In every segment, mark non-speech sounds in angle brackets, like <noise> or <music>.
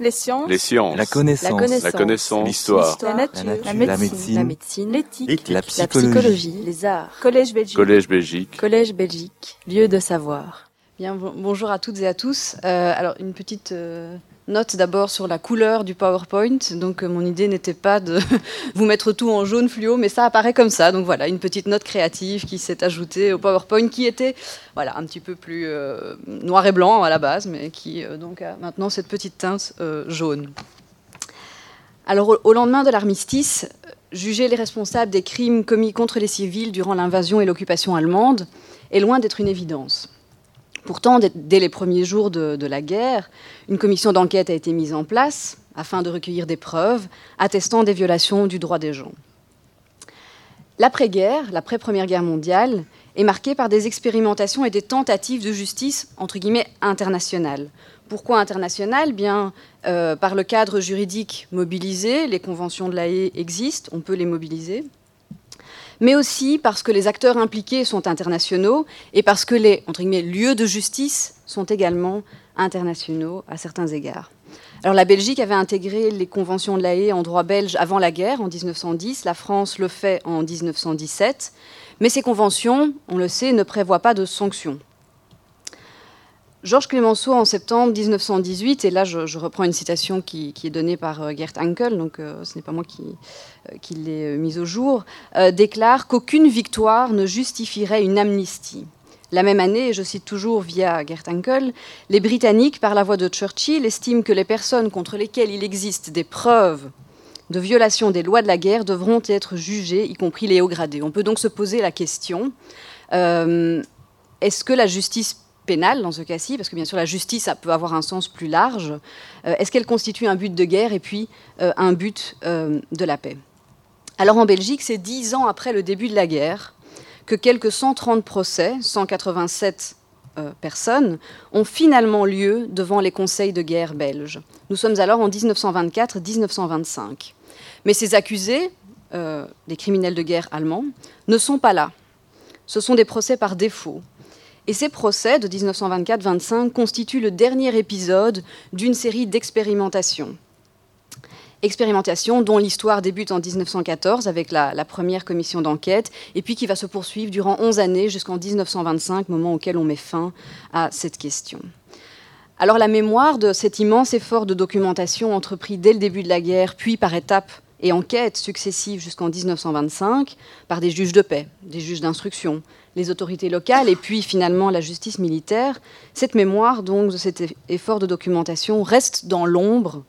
Les sciences. Les sciences. La connaissance. La connaissance. La. L'histoire. La nature. La nature. La La médecine. La L'éthique. La la psychologie. psychologie, les arts. Collège Belgique. Collège Belgique. Collège Belgique, lieu de savoir. Bien, bon- bonjour à toutes et à tous. Euh, alors, une petite euh, note d'abord sur la couleur du PowerPoint. Donc, euh, mon idée n'était pas de <laughs> vous mettre tout en jaune fluo, mais ça apparaît comme ça. Donc, voilà, une petite note créative qui s'est ajoutée au PowerPoint qui était voilà, un petit peu plus euh, noir et blanc à la base, mais qui euh, donc a maintenant cette petite teinte jaune. Alors, au lendemain de l'armistice, juger les responsables des crimes commis contre les civils durant l'invasion et l'occupation allemande est loin d'être une évidence. Pourtant, dès, les premiers jours de, la guerre, une commission d'enquête a été mise en place afin de recueillir des preuves attestant des violations du droit des gens. L'après-guerre, l'après-première guerre mondiale, est marquée par des expérimentations et des tentatives de justice entre guillemets internationales. Pourquoi internationales? Bien euh, par le cadre juridique mobilisé, les conventions de la Haye existent, on peut les mobiliser mais aussi parce que les acteurs impliqués sont internationaux et parce que les lieux de justice sont également internationaux à certains égards. Alors la Belgique avait intégré les conventions de la Haye en droit belge avant la guerre, en 1910. La France le fait en 1917. Mais ces conventions, on le sait, ne prévoient pas de sanctions. Georges Clemenceau, en septembre 1918, et là je, reprends une citation qui, est donnée par euh, Gert Hankel, donc euh, ce n'est pas moi qui, euh, l'ai mise au jour, déclare qu'aucune victoire ne justifierait une amnistie. La même année, je cite toujours via Gert Hankel, les Britanniques, par la voix de Churchill, estiment que les personnes contre lesquelles il existe des preuves de violation des lois de la guerre devront être jugées, y compris les hauts gradés. On peut donc se poser la question est-ce que la justice pénale, dans ce cas-ci, parce que bien sûr la justice ça peut avoir un sens plus large, euh, est-ce qu'elle constitue un but de guerre et puis euh, un but euh, de la paix? Alors en Belgique, c'est dix ans après le début de la guerre que quelques 130 procès, 187 euh, personnes, ont finalement lieu devant les conseils de guerre belges. Nous sommes alors en 1924-1925. Mais ces accusés, euh, les criminels de guerre allemands, ne sont pas là. Ce sont des procès par défaut. Et ces procès de 1924-25 constituent le dernier épisode d'une série d'expérimentations. Expérimentation dont l'histoire débute en 1914 avec la, la première commission d'enquête et puis qui va se poursuivre durant 11 années jusqu'en 1925, moment auquel on met fin à cette question. Alors la mémoire de cet immense effort de documentation entrepris dès le début de la guerre, puis par étapes et enquêtes successives jusqu'en 1925 par des juges de paix, des juges d'instruction, les autorités locales et puis finalement la justice militaire, cette mémoire donc de cet effort de documentation reste dans l'ombre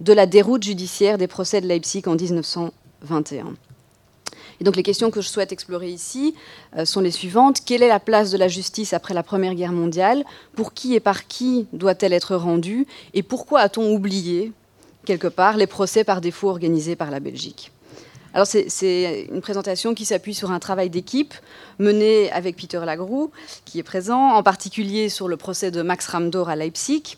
de la déroute judiciaire des procès de Leipzig en 1921. Et donc les questions que je souhaite explorer ici euh, sont les suivantes. Quelle est la place de la justice après la Première Guerre mondiale? Pour qui et par qui doit-elle être rendue? Et pourquoi a-t-on oublié, quelque part, les procès par défaut organisés par la Belgique alors c'est une présentation qui s'appuie sur un travail d'équipe mené avec Peter Lagroux, qui est présent, en particulier sur le procès de Max Ramdor à Leipzig,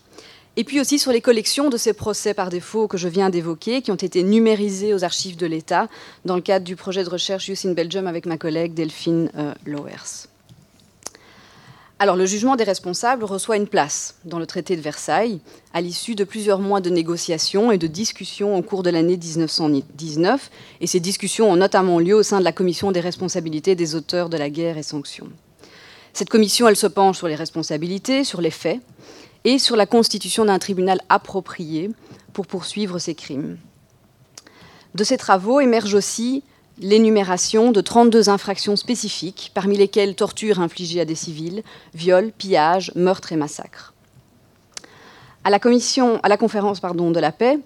et puis aussi sur les collections de ces procès par défaut que je viens d'évoquer, qui ont été numérisés aux archives de l'État dans le cadre du projet de recherche Youth in Belgium avec ma collègue Delphine euh, Lowers. Le jugement des responsables reçoit une place dans le traité de Versailles, à l'issue de plusieurs mois de négociations et de discussions au cours de l'année 1919. Et ces discussions ont notamment lieu au sein de la commission des responsabilités des auteurs de la guerre et sanctions. Cette commission, elle se penche sur les responsabilités, sur les faits, et sur la constitution d'un tribunal approprié pour poursuivre ces crimes. De ces travaux émerge aussi l'énumération de 32 infractions spécifiques, parmi lesquelles torture infligée à des civils, viol, pillage, meurtre et massacre. À la, conférence de la paix,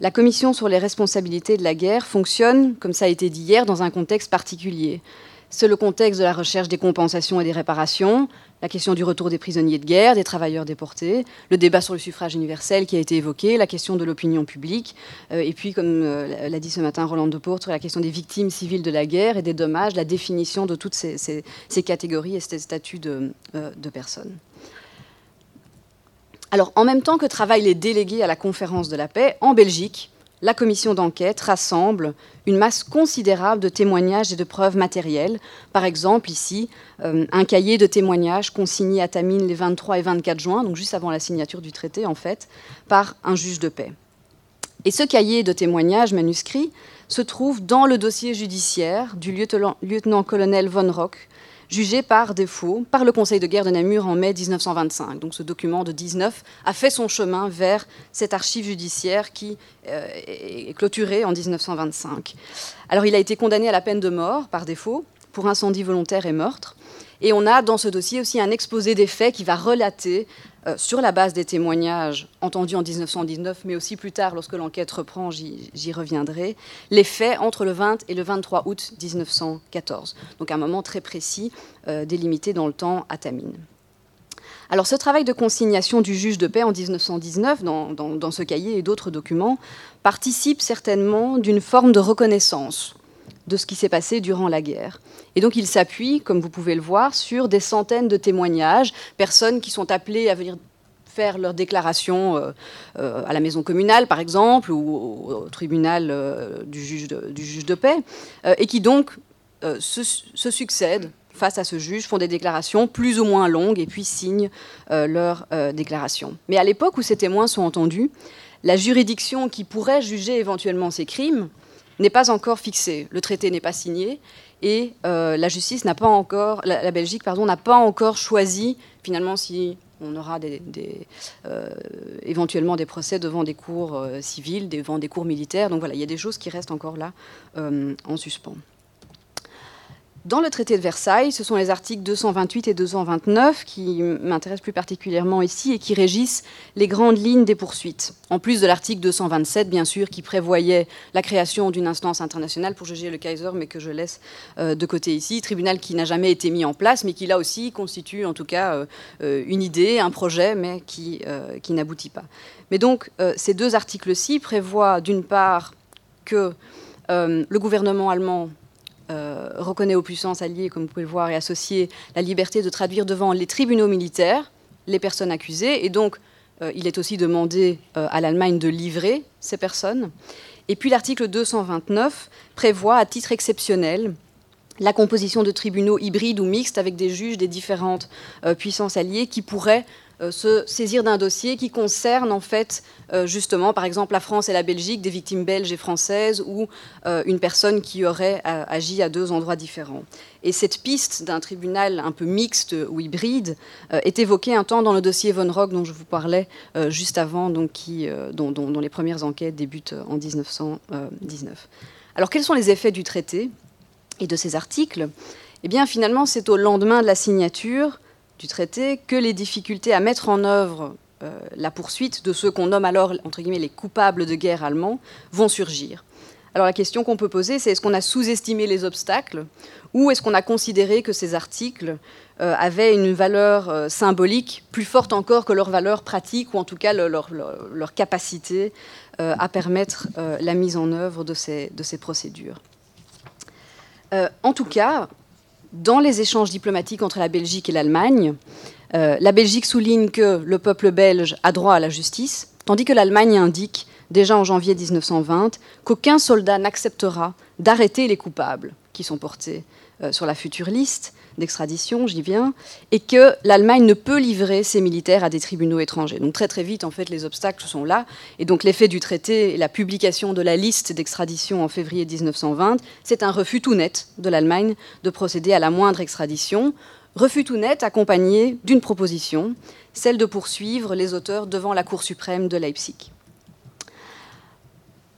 la commission sur les responsabilités de la guerre fonctionne, comme ça a été dit hier, dans un contexte particulier. C'est le contexte de la recherche des compensations et des réparations, la question du retour des prisonniers de guerre, des travailleurs déportés, le débat sur le suffrage universel qui a été évoqué, la question de l'opinion publique, euh, et puis, comme euh, l'a dit ce matin Roland de Porte, sur la question des victimes civiles de la guerre et des dommages, la définition de toutes ces catégories et ces statuts de, euh, de personnes. Alors, en même temps que travaillent les délégués à la conférence de la paix, en Belgique, la commission d'enquête rassemble une masse considérable de témoignages et de preuves matérielles. Par exemple, ici, euh, un cahier de témoignages consigné à Tamine les 23 et 24 juin, donc juste avant la signature du traité en fait, par un juge de paix. Et ce cahier de témoignages manuscrit se trouve dans le dossier judiciaire du lieutenant-colonel von Rock, jugé par défaut par le Conseil de guerre de Namur en mai 1925. Donc ce document de 19 a fait son chemin vers cette archive judiciaire qui euh, est clôturée en 1925. Alors il a été condamné à la peine de mort par défaut pour incendie volontaire et meurtre. Et on a dans ce dossier aussi un exposé des faits qui va relater euh, sur la base des témoignages entendus en 1919, mais aussi plus tard, lorsque l'enquête reprend, j'y reviendrai, les faits entre le 20 et le 23 août 1914. Donc un moment très précis, euh, délimité dans le temps à Tamine. Alors ce travail de consignation du juge de paix en 1919, dans, dans ce cahier et d'autres documents, participe certainement d'une forme de reconnaissance de ce qui s'est passé durant la guerre. Et donc il s'appuie, comme vous pouvez le voir, sur des centaines de témoignages, personnes qui sont appelées à venir faire leur déclaration euh, euh, à la maison communale, par exemple, ou au, tribunal euh, du, juge de, paix, et qui donc se, se, succèdent face à ce juge, font des déclarations plus ou moins longues et puis signent leur déclaration. Mais à l'époque où ces témoins sont entendus, la juridiction qui pourrait juger éventuellement ces crimes n'est pas encore fixé. Le traité n'est pas signé et euh, la justice n'a pas encore, la, Belgique n'a pas encore choisi finalement si on aura euh, éventuellement des procès devant des cours euh, civils, devant des cours militaires. Donc voilà, il y a des choses qui restent encore là en suspens. Dans le traité de Versailles, ce sont les articles 228 et 229 qui m'intéressent plus particulièrement ici et qui régissent les grandes lignes des poursuites. En plus de l'article 227, bien sûr, qui prévoyait la création d'une instance internationale pour juger le Kaiser, mais que je laisse euh, de côté ici, tribunal qui n'a jamais été mis en place, mais qui là aussi constitue en tout cas euh, euh, une idée, un projet, mais qui, qui n'aboutit pas. Mais donc, ces deux articles-ci prévoient d'une part que le gouvernement allemand euh, reconnaît aux puissances alliées, comme vous pouvez le voir, et associées, la liberté de traduire devant les tribunaux militaires les personnes accusées. Et donc, euh, il est aussi demandé euh, à l'Allemagne de livrer ces personnes. Et puis l'article 229 prévoit, à titre exceptionnel, la composition de tribunaux hybrides ou mixtes avec des juges des différentes puissances alliées qui pourraient se saisir d'un dossier qui concerne en fait euh, justement par exemple la France et la Belgique, des victimes belges et françaises ou euh, une personne qui aurait agi à deux endroits différents. Et cette piste d'un tribunal un peu mixte ou hybride est évoquée un temps dans le dossier Von Rock dont je vous parlais juste avant, donc qui, dont, dont, les premières enquêtes débutent en 1919. Alors quels sont les effets du traité et de ces articles? Eh bien finalement c'est au lendemain de la signature du traité que les difficultés à mettre en œuvre euh, la poursuite de ceux qu'on nomme alors entre guillemets les coupables de guerre allemands vont surgir. Alors la question qu'on peut poser, c'est est-ce qu'on a sous-estimé les obstacles ou est-ce qu'on a considéré que ces articles euh, avaient une valeur euh, symbolique plus forte encore que leur valeur pratique ou en tout cas leur, capacité à permettre la mise en œuvre de ces, de ces procédures? En tout cas, dans les échanges diplomatiques entre la Belgique et l'Allemagne, euh, la Belgique souligne que le peuple belge a droit à la justice, tandis que l'Allemagne indique, déjà en janvier 1920, qu'aucun soldat n'acceptera d'arrêter les coupables qui sont portés sur la future liste d'extradition, j'y viens, et que l'Allemagne ne peut livrer ses militaires à des tribunaux étrangers. Donc très très vite, en fait, les obstacles sont là, et donc l'effet du traité et la publication de la liste d'extradition en février 1920, c'est un refus tout net de l'Allemagne de procéder à la moindre extradition, refus tout net accompagné d'une proposition, celle de poursuivre les auteurs devant la Cour suprême de Leipzig.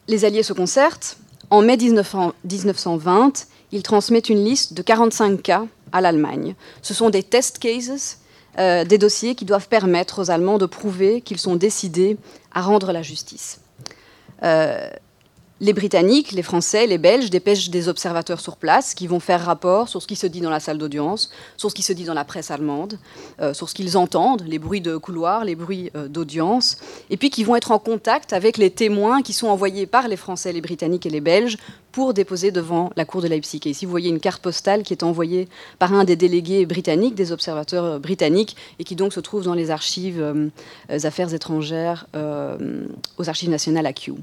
Les Alliés se concertent. En mai 1920, ils transmettent une liste de 45 cas à l'Allemagne. Ce sont des test cases, euh, des dossiers qui doivent permettre aux Allemands de prouver qu'ils sont décidés à rendre la justice. Euh, les Britanniques, les Français, les Belges dépêchent des observateurs sur place qui vont faire rapport sur ce qui se dit dans la salle d'audience, sur ce qui se dit dans la presse allemande, euh, sur ce qu'ils entendent, les bruits de couloir, les bruits euh, d'audience, et puis qui vont être en contact avec les témoins qui sont envoyés par les Français, les Britanniques et les Belges pour déposer devant la cour de Leipzig. Et ici, vous voyez une carte postale qui est envoyée par un des délégués britanniques, des observateurs euh, britanniques, et qui donc se trouve dans les archives affaires étrangères, aux archives nationales à Kew.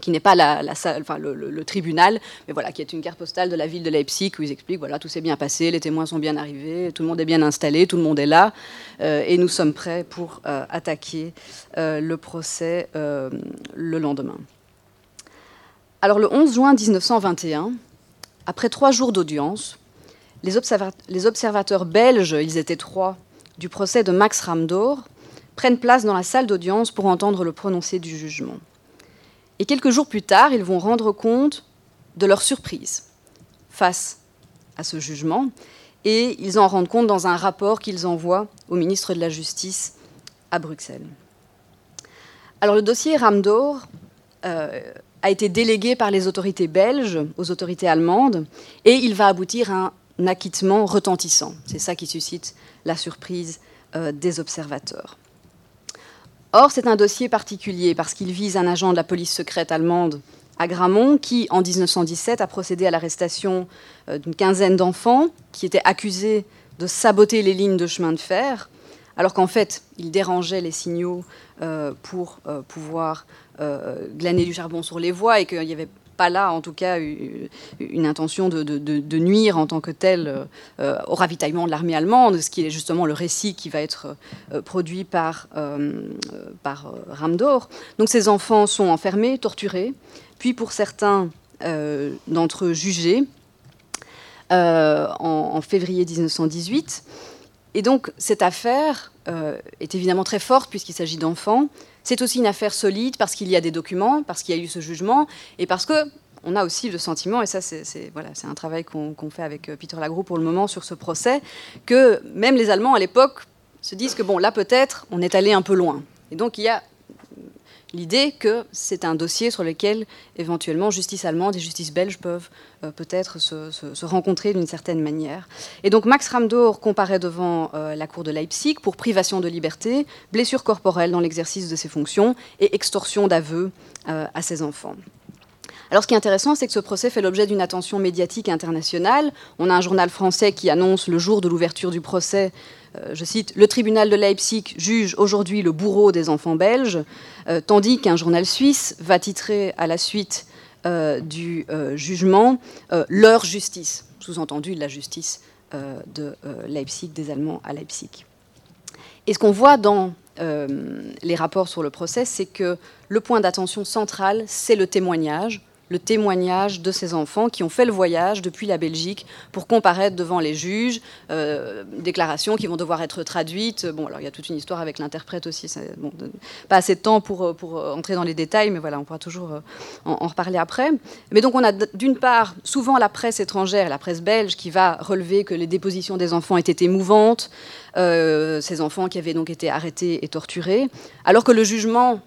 Qui n'est pas la, le, tribunal, mais voilà, qui est une carte postale de la ville de Leipzig où ils expliquent voilà, tout s'est bien passé, les témoins sont bien arrivés, tout le monde est bien installé, tout le monde est là, euh, et nous sommes prêts pour euh, attaquer euh, le procès le lendemain. Alors le 11 juin 1921, après trois jours d'audience, les, les, observateurs belges, ils étaient trois, du procès de Max Ramdor, prennent place dans la salle d'audience pour entendre le prononcé du jugement. Et quelques jours plus tard, ils vont rendre compte de leur surprise face à ce jugement. Et ils en rendent compte dans un rapport qu'ils envoient au ministre de la Justice à Bruxelles. Alors le dossier Ramdor euh, a été délégué par les autorités belges aux autorités allemandes et il va aboutir à un acquittement retentissant. C'est ça qui suscite la surprise euh, des observateurs. Or, c'est un dossier particulier parce qu'il vise un agent de la police secrète allemande à Gramont qui, en 1917, a procédé à l'arrestation euh, d'une quinzaine d'enfants qui étaient accusés de saboter les lignes de chemin de fer, alors qu'en fait, ils dérangeaient les signaux euh, pour euh, pouvoir glaner du charbon sur les voies et qu'il n'y avait pas là, en tout cas, une intention de, nuire en tant que tel euh, au ravitaillement de l'armée allemande, ce qui est justement le récit qui va être euh, produit par, euh, Ramdor. Donc ces enfants sont enfermés, torturés, puis pour certains d'entre eux jugés en, février 1918. Et donc cette affaire est évidemment très forte puisqu'il s'agit d'enfants. C'est aussi une affaire solide parce qu'il y a des documents, parce qu'il y a eu ce jugement, et parce que on a aussi le sentiment, et ça c'est voilà, un travail qu'on fait avec euh, Peter Lagroux pour le moment sur ce procès, que même les Allemands à l'époque se disent que bon là peut-être on est allé un peu loin. Et donc il y a l'idée que c'est un dossier sur lequel éventuellement justice allemande et justice belge peuvent euh, peut-être se, rencontrer d'une certaine manière. Et donc Max Ramdor comparaît devant euh, la cour de Leipzig pour privation de liberté, blessure corporelle dans l'exercice de ses fonctions et extorsion d'aveu euh, à ses enfants. Alors ce qui est intéressant, c'est que ce procès fait l'objet d'une attention médiatique internationale. On a un journal français qui annonce le jour de l'ouverture du procès je cite, Le tribunal de Leipzig juge aujourd'hui le bourreau des enfants belges, euh, tandis qu'un journal suisse va titrer à la suite euh, du jugement leur justice, sous-entendu la justice de Leipzig, des Allemands à Leipzig. Et ce qu'on voit dans les rapports sur le procès, c'est que le point d'attention central, c'est le témoignage, le témoignage de ces enfants qui ont fait le voyage depuis la Belgique pour comparaître devant les juges, euh, déclarations qui vont devoir être traduites. Bon, alors il y a toute une histoire avec l'interprète aussi. Pas assez de temps pour, euh, euh, entrer dans les détails, mais voilà, on pourra toujours en, reparler après. Mais donc on a d'une part souvent la presse étrangère, la presse belge, qui va relever que les dépositions des enfants étaient émouvantes, ces enfants qui avaient donc été arrêtés et torturés, alors que le jugement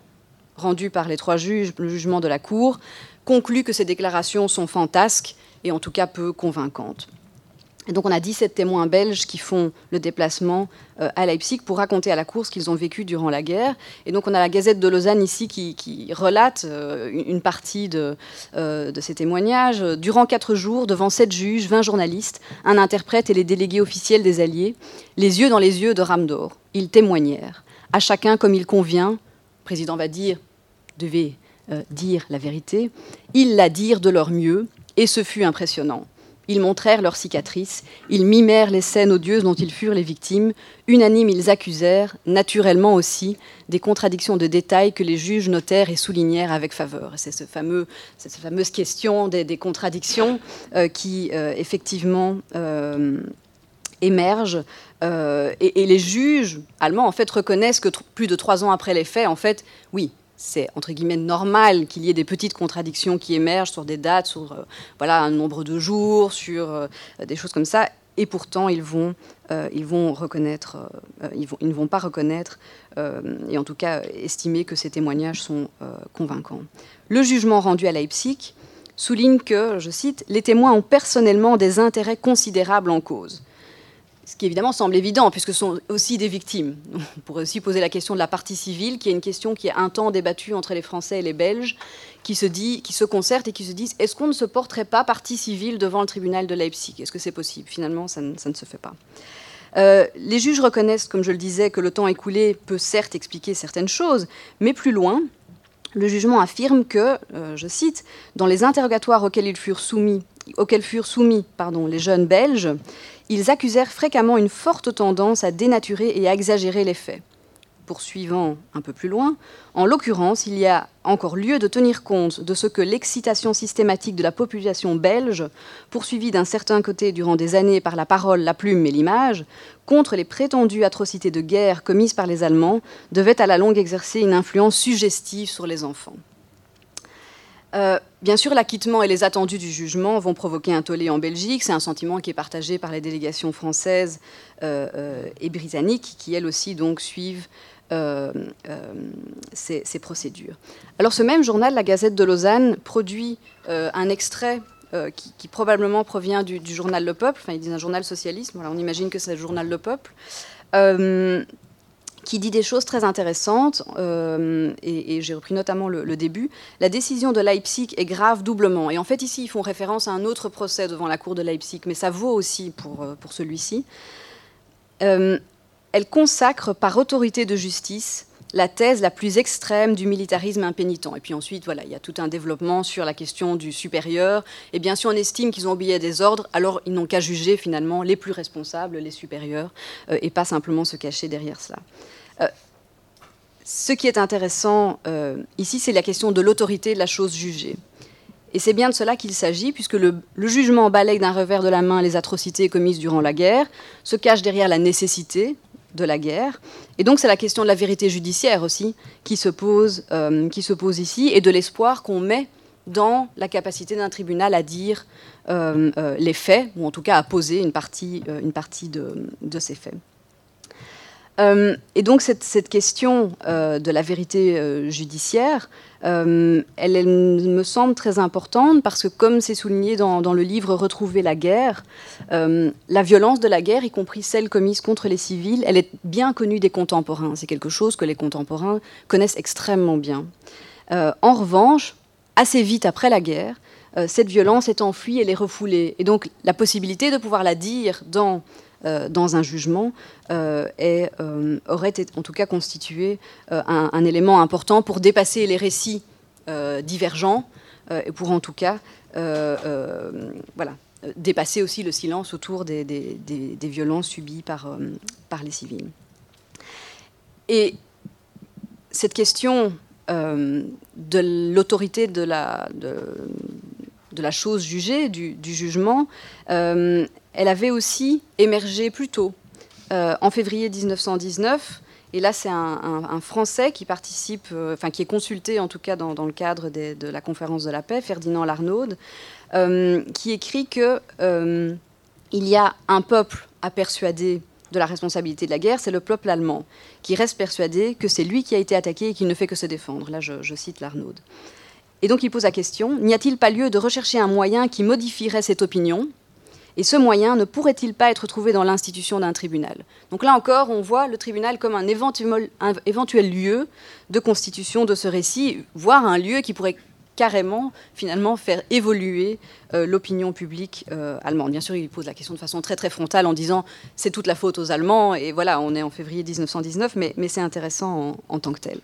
rendu par les trois juges, le jugement de la Cour, conclut que ces déclarations sont fantasques et en tout cas peu convaincantes. Donc on a 17 témoins belges qui font le déplacement euh, à Leipzig pour raconter à la Cour ce qu'ils ont vécu durant la guerre. Et donc on a la Gazette de Lausanne ici qui, relate euh, une partie de, euh, de, ces témoignages. Durant quatre jours, devant sept juges, 20 journalistes, un interprète et les délégués officiels des Alliés, les yeux dans les yeux de Ramdor, ils témoignèrent, à chacun comme il convient. Le président va dire, devez euh, dire la vérité, ils la dirent de leur mieux, et ce fut impressionnant. Ils montrèrent leurs cicatrices, ils mimèrent les scènes odieuses dont ils furent les victimes, unanimes ils accusèrent, naturellement aussi, des contradictions de détails que les juges notèrent et soulignèrent avec faveur. C'est ce fameux, cette fameuse question des, contradictions euh, qui, euh, effectivement, émergent. Et, et, les juges allemands, en fait, reconnaissent que plus de trois ans après les faits, en fait, oui, c'est entre guillemets normal qu'il y ait des petites contradictions qui émergent sur des dates, sur euh, voilà un nombre de jours, sur euh, des choses comme ça. Et pourtant, ils vont, euh, ils vont reconnaître, ils, vont, ils, ne vont pas reconnaître, et en tout cas estimer que ces témoignages sont convaincants. Le jugement rendu à Leipzig souligne que, je cite, les témoins ont personnellement des intérêts considérables en cause. Ce qui évidemment semble évident, puisque ce sont aussi des victimes. On pourrait aussi poser la question de la partie civile, qui est une question qui est un temps débattue entre les Français et les Belges, qui se, dit, qui se concertent et qui se disent est-ce qu'on ne se porterait pas partie civile devant le tribunal de Leipzig? Est-ce que c'est possible? Finalement, ça ne, se fait pas. Euh, les juges reconnaissent, comme je le disais, que le temps écoulé peut certes expliquer certaines choses, mais plus loin, le jugement affirme que, je cite, dans les interrogatoires auxquels ils furent soumis, auxquels furent soumis pardon, les jeunes Belges, ils accusèrent fréquemment une forte tendance à dénaturer et à exagérer les faits. Poursuivant un peu plus loin, en l'occurrence, il y a encore lieu de tenir compte de ce que l'excitation systématique de la population belge, poursuivie d'un certain côté durant des années par la parole, la plume et l'image, contre les prétendues atrocités de guerre commises par les Allemands, devait à la longue exercer une influence suggestive sur les enfants. Euh, bien sûr, l'acquittement et les attendus du jugement vont provoquer un tollé en Belgique. C'est un sentiment qui est partagé par les délégations françaises euh, euh, et britanniques, qui elles aussi donc suivent ces, procédures. Alors, ce même journal, la Gazette de Lausanne, produit un extrait qui, probablement provient du, journal Le Peuple. Enfin, ils disent un journal socialiste. Voilà, on imagine que c'est le journal Le Peuple qui dit des choses très intéressantes, euh, et, j'ai repris notamment le, début. La décision de Leipzig est grave doublement. Et en fait, ici, ils font référence à un autre procès devant la cour de Leipzig, mais ça vaut aussi pour, euh, pour celui-ci. Euh, elle consacre par autorité de justice la thèse la plus extrême du militarisme impénitent. Et puis ensuite, voilà, il y a tout un développement sur la question du supérieur. Et bien, si on estime qu'ils ont oublié des ordres, alors ils n'ont qu'à juger finalement les plus responsables, les supérieurs, et pas simplement se cacher derrière cela. Euh, ce qui est intéressant euh, ici, c'est la question de l'autorité de la chose jugée. Et c'est bien de cela qu'il s'agit, puisque le, jugement balaye d'un revers de la main les atrocités commises durant la guerre, se cache derrière la nécessité de la guerre. Et donc c'est la question de la vérité judiciaire aussi qui se pose, euh, qui se pose ici, et de l'espoir qu'on met dans la capacité d'un tribunal à dire les faits, ou en tout cas à poser une partie, une partie de ces faits. Euh, et donc cette, question euh, de la vérité euh, judiciaire, elle, me semble très importante parce que, comme c'est souligné dans, le livre Retrouver la guerre, la violence de la guerre, y compris celle commise contre les civils, elle est bien connue des contemporains. C'est quelque chose que les contemporains connaissent extrêmement bien. en revanche, assez vite après la guerre, cette violence est enfuie, elle est refoulée. Et donc la possibilité de pouvoir la dire dans euh, dans un jugement euh, euh, aurait en tout cas constitué un, élément important pour dépasser les récits divergents et pour en tout cas voilà, dépasser aussi le silence autour des, violences subies par, les civils. Et cette question de l'autorité de la, de, la chose jugée, du, jugement, elle avait aussi émergé plus tôt, euh, en février 1919. Et là, c'est un, Français qui participe, euh, enfin est consulté en tout cas dans, le cadre de la conférence de la paix, Ferdinand Larnaud, euh, qui écrit que y a un peuple à persuader de la responsabilité de la guerre, c'est le peuple allemand, qui reste persuadé que c'est lui qui a été attaqué et qui ne fait que se défendre. Là, je cite Larnaud. Et donc il pose la question, n'y a-t-il pas lieu de rechercher un moyen qui modifierait cette opinion? Et ce moyen ne pourrait-il pas être trouvé dans l'institution d'un tribunal? Donc là encore, on voit le tribunal comme un éventuel, lieu de constitution de ce récit, voire un lieu qui pourrait carrément, finalement, faire évoluer euh, l'opinion publique euh, allemande. Bien sûr, il pose la question de façon très très frontale en disant c'est toute la faute aux Allemands, et voilà, on est en février 1919, mais, c'est intéressant en, tant que tel.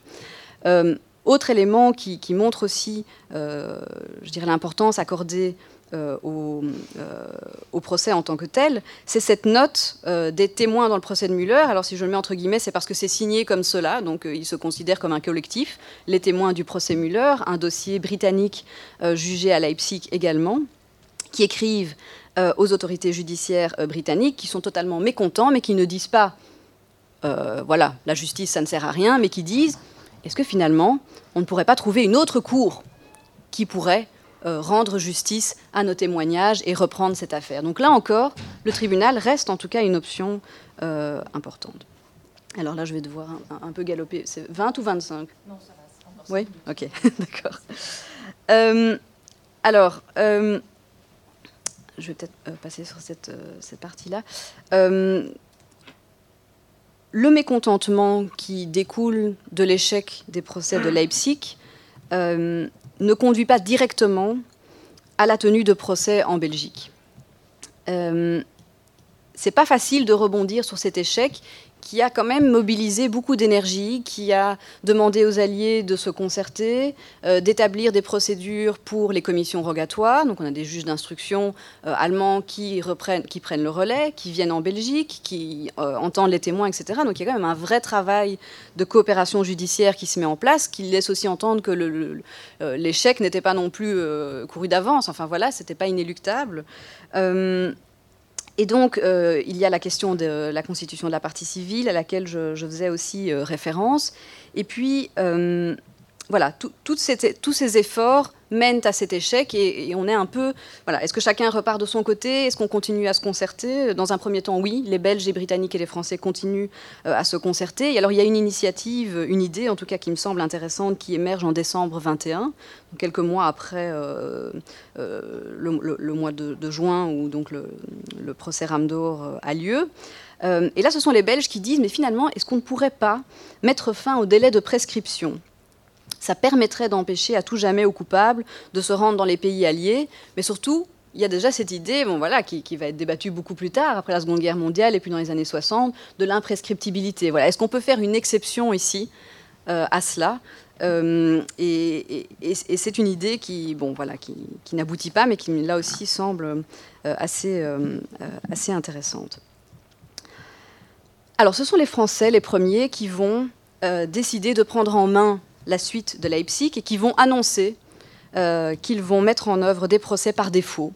Euh, autre élément qui, qui montre aussi, je dirais, l'importance accordée euh, euh, au, procès en tant que tel, c'est cette note euh, des témoins dans le procès de Muller. Alors si je le mets entre guillemets, c'est parce que c'est signé comme cela, donc ils se considèrent comme un collectif, les témoins du procès Muller, un dossier britannique jugé à Leipzig également, qui écrivent aux autorités judiciaires britanniques, qui sont totalement mécontents, mais qui ne disent pas, voilà, la justice, ça ne sert à rien, mais qui disent, est-ce que finalement, on ne pourrait pas trouver une autre cour qui pourrait rendre justice à nos témoignages et reprendre cette affaire. Donc là encore, le tribunal reste en tout cas une option euh, importante. Alors là, je vais devoir un, peu galoper. C'est 20 ou 25 Non, ça va. Oui, ok, <laughs> d'accord. Euh, alors, je vais peut-être passer sur cette, cette partie-là. le mécontentement qui découle de l'échec des procès de Leipzig ne conduit pas directement à la tenue de procès en Belgique. Euh, c'est pas facile de rebondir sur cet échec qui a quand même mobilisé beaucoup d'énergie, qui a demandé aux alliés de se concerter, euh, d'établir des procédures pour les commissions rogatoires. Donc on a des juges d'instruction euh, allemands qui, reprennent, qui prennent le relais, qui viennent en Belgique, qui euh, entendent les témoins, etc. Donc il y a quand même un vrai travail de coopération judiciaire qui se met en place, qui laisse aussi entendre que l'échec n'était pas non plus couru d'avance. Enfin voilà, c'était pas inéluctable. Et donc, euh, il y a la question de la constitution de la partie civile, à laquelle je, faisais aussi euh, référence. Et puis, euh, voilà, tous ces efforts mènent à cet échec et, on est un peu. Est-ce que chacun repart de son côté? Est-ce qu'on continue à se concerter? Dans un premier temps, oui, les Belges, les Britanniques et les Français continuent euh, à se concerter. Et alors, il y a une initiative, une idée en tout cas qui me semble intéressante, qui émerge en décembre 21, quelques mois après euh, euh, le, mois de, juin où donc le, procès Ramdor a lieu. et là, ce sont les Belges qui disent, mais finalement, est-ce qu'on ne pourrait pas mettre fin au délai de prescription? Ça permettrait d'empêcher à tout jamais aux coupables de se rendre dans les pays alliés, mais surtout, il y a déjà cette idée, bon, voilà, qui, va être débattue beaucoup plus tard, après la Seconde Guerre mondiale et puis dans les années 60, de l'imprescriptibilité. Voilà. Est-ce qu'on peut faire une exception ici euh, à cela? Euh, et, c'est une idée qui, bon, voilà, qui, n'aboutit pas, mais qui là aussi semble euh, assez, assez intéressante. Alors, ce sont les Français, les premiers, qui vont décider de prendre en main la suite de Leipzig et qui vont annoncer euh, qu'ils vont mettre en œuvre des procès par défaut.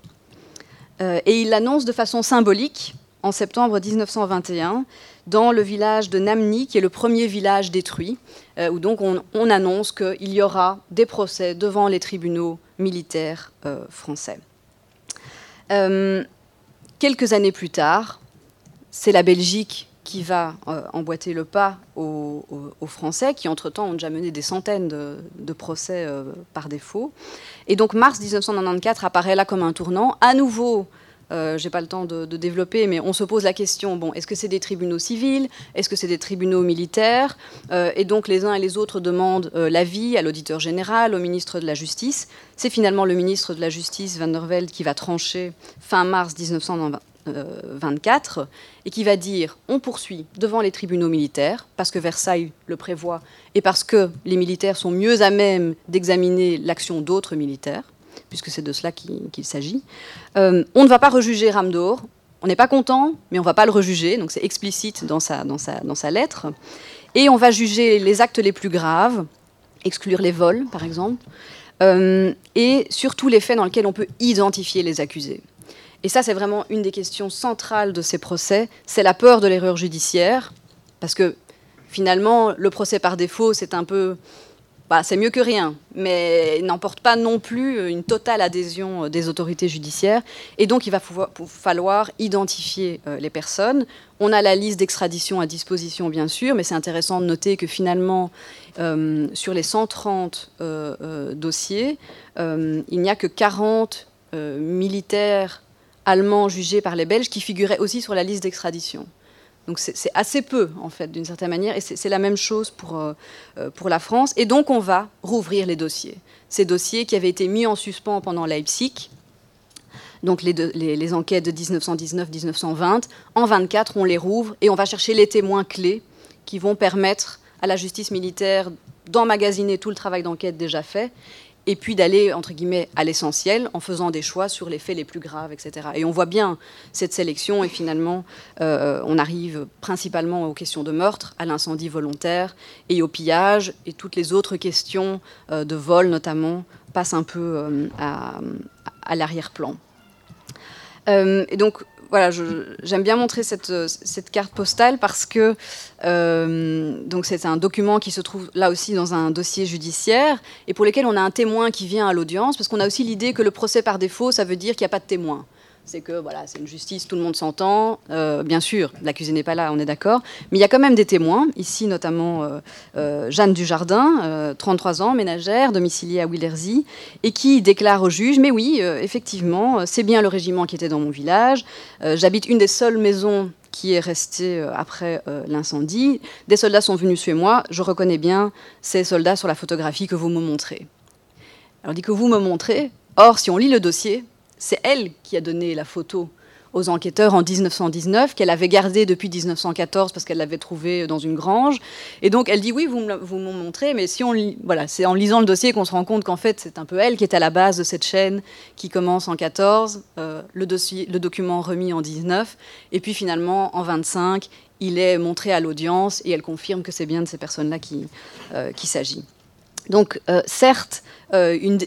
Euh, et ils l'annoncent de façon symbolique en septembre 1921 dans le village de Namni, qui est le premier village détruit, euh, où donc on, on annonce qu'il y aura des procès devant les tribunaux militaires français. quelques années plus tard, c'est la Belgique qui va euh, emboîter le pas aux, Français, qui entre-temps ont déjà mené des centaines de, procès euh, par défaut. Et donc mars 1994 apparaît là comme un tournant. À nouveau, euh, j'ai pas le temps de, développer, mais on se pose la question bon, est-ce que c'est des tribunaux civils? Est-ce que c'est des tribunaux militaires? Et donc les uns et les autres demandent l'avis à l'auditeur général, au ministre de la Justice. C'est finalement le ministre de la Justice, Van der Velde, qui va trancher fin mars 1994 24 euh, et qui va dire on poursuit devant les tribunaux militaires parce que Versailles le prévoit et parce que les militaires sont mieux à même d'examiner l'action d'autres militaires, puisque c'est de cela qu'il s'agit. Euh, on ne va pas rejuger Ramdor, on n'est pas content, mais on ne va pas le rejuger, donc c'est explicite dans sa lettre. Et on va juger les actes les plus graves, exclure les vols par exemple, euh, et surtout les faits dans lesquels on peut identifier les accusés. Et ça, c'est vraiment une des questions centrales de ces procès, c'est la peur de l'erreur judiciaire, parce que finalement, le procès par défaut, c'est un peu... Bah, c'est mieux que rien, mais n'emporte pas non plus une totale adhésion des autorités judiciaires. Et donc, il va falloir identifier euh, les personnes. On a la liste d'extradition à disposition, bien sûr, mais c'est intéressant de noter que finalement, euh, sur les 130 euh, dossiers, il n'y a que 40 militaires allemands jugés par les Belges qui figuraient aussi sur la liste d'extradition. Donc c'est assez peu, en fait, d'une certaine manière, et c'est la même chose pour, euh, euh, pour la France. Et donc on va rouvrir les dossiers. Ces dossiers qui avaient été mis en suspens pendant Leipzig, donc les, les, enquêtes de 1919-1920, en 24, on les rouvre et on va chercher les témoins clés qui vont permettre à la justice militaire d'emmagasiner tout le travail d'enquête déjà fait et puis d'aller, entre guillemets, à l'essentiel en faisant des choix sur les faits les plus graves, etc. Et on voit bien cette sélection, et finalement, euh, on arrive principalement aux questions de meurtre, à l'incendie volontaire et au pillage, et toutes les autres questions euh, de vol, notamment, passent un peu euh, à, à l'arrière-plan. et donc, voilà, j'aime bien montrer cette, cette, carte postale parce que euh, c'est un document qui se trouve là aussi dans un dossier judiciaire et pour lequel on a un témoin qui vient à l'audience parce qu'on a aussi l'idée que le procès par défaut, ça veut dire qu'il n'y a pas de témoin c'est que voilà, c'est une justice, tout le monde s'entend. Euh, bien sûr, l'accusé n'est pas là, on est d'accord. Mais il y a quand même des témoins, ici notamment euh, euh, Jeanne Dujardin, 33 ans, ménagère, domiciliée à Willersy, et qui déclare au juge Mais oui, effectivement, c'est bien le régiment qui était dans mon village. J'habite une des seules maisons qui est restée après l'incendie. Des soldats sont venus chez moi. Je reconnais bien ces soldats sur la photographie que vous me montrez. Alors, dit que vous me montrez. Or, si on lit le dossier, c'est elle qui a donné la photo aux enquêteurs en 1919, qu'elle avait gardé depuis 1914 parce qu'elle l'avait trouvé dans une grange. Et donc elle dit oui, vous me, vous montrez, mais si on voilà, c'est en lisant le dossier qu'on se rend compte qu'en fait c'est un peu elle qui est à la base de cette chaîne qui commence en 14, euh, le, dossier, le document remis en 19, et puis finalement en 25, il est montré à l'audience et elle confirme que c'est bien de ces personnes-là qui, euh, qui s'agit. Donc, euh, certes, euh, une,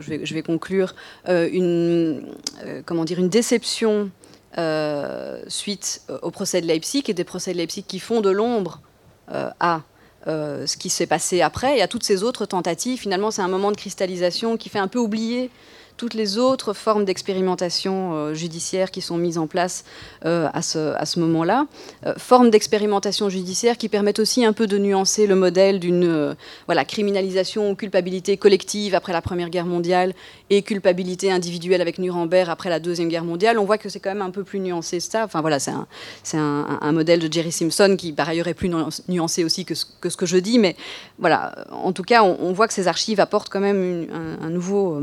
je, vais, conclure, euh, une, comment dire, une déception suite au procès de Leipzig et des procès de Leipzig qui font de l'ombre à ce qui s'est passé après et à toutes ces autres tentatives. Finalement, c'est un moment de cristallisation qui fait un peu oublier toutes les autres formes d'expérimentation euh, judiciaire qui sont mises en place euh, à ce, à ce moment-là. Euh, formes d'expérimentation judiciaire qui permettent aussi un peu de nuancer le modèle d'une voilà, criminalisation ou culpabilité collective après la Première Guerre mondiale et culpabilité individuelle avec Nuremberg après la Deuxième Guerre mondiale. On voit que c'est quand même un peu plus nuancé ça. Enfin voilà, c'est un, un, modèle de Jerry Simpson qui par ailleurs est plus nuancé aussi que ce que, ce que je dis. Mais voilà, en tout cas, on, voit que ces archives apportent quand même un, nouveau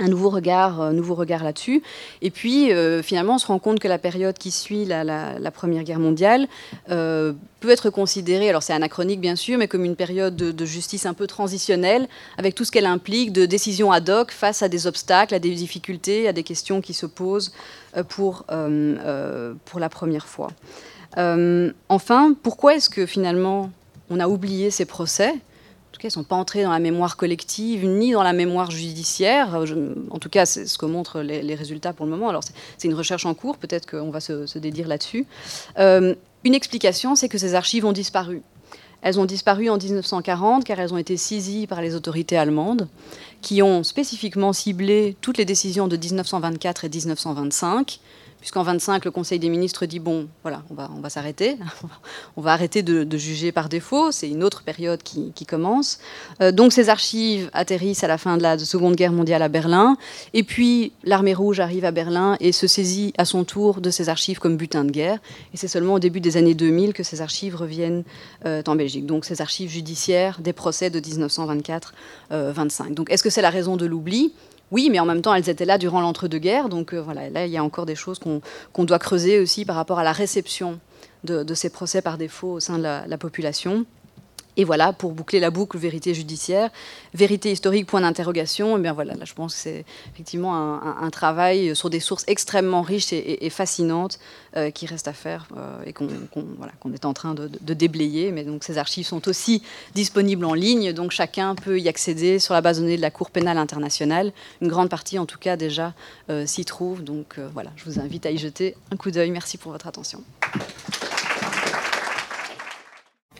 un nouveau regard, un nouveau regard là-dessus. Et puis, euh, finalement, on se rend compte que la période qui suit la, Première Guerre mondiale euh, peut être considérée, alors c'est anachronique bien sûr, mais comme une période de, justice un peu transitionnelle, avec tout ce qu'elle implique de décisions ad hoc face à des obstacles, à des difficultés, à des questions qui se posent euh, pour la première fois. enfin, pourquoi est-ce que finalement on a oublié ces procès? Ne sont pas entrés dans la mémoire collective ni dans la mémoire judiciaire. en tout cas, c'est ce que montrent les, résultats pour le moment. Alors, c'est une recherche en cours, peut-être qu'on va se, dédire là-dessus. Euh, une explication, c'est que ces archives ont disparu. Elles ont disparu en 1940 car elles ont été saisies par les autorités allemandes qui ont spécifiquement ciblé toutes les décisions de 1924 et 1925 puisqu'en 25, le Conseil des ministres dit bon, voilà, on va, s'arrêter, <laughs> on va arrêter de, juger par défaut, c'est une autre période qui, commence. Euh, donc ces archives atterrissent à la fin de la Seconde Guerre mondiale à Berlin, et puis l'armée rouge arrive à Berlin et se saisit à son tour de ces archives comme butin de guerre, et c'est seulement au début des années 2000 que ces archives reviennent euh, en Belgique. Donc ces archives judiciaires des procès de 1924-25. Euh, donc est-ce que c'est la raison de l'oubli? Oui, mais en même temps, elles étaient là durant l'entre-deux-guerres. Donc euh, voilà, là, il y a encore des choses qu'on doit creuser aussi par rapport à la réception de, ces procès par défaut au sein de la population. Et voilà, pour boucler la boucle, vérité judiciaire, vérité historique, point d'interrogation. Et eh bien voilà, là je pense que c'est effectivement un, travail sur des sources extrêmement riches et, fascinantes euh, qui reste à faire euh, et qu'on est en train de, déblayer. Mais donc ces archives sont aussi disponibles en ligne, donc chacun peut y accéder sur la base de données de la Cour pénale internationale. Une grande partie, en tout cas, déjà euh, s'y trouve. Donc voilà, je vous invite à y jeter un coup d'œil. Merci pour votre attention.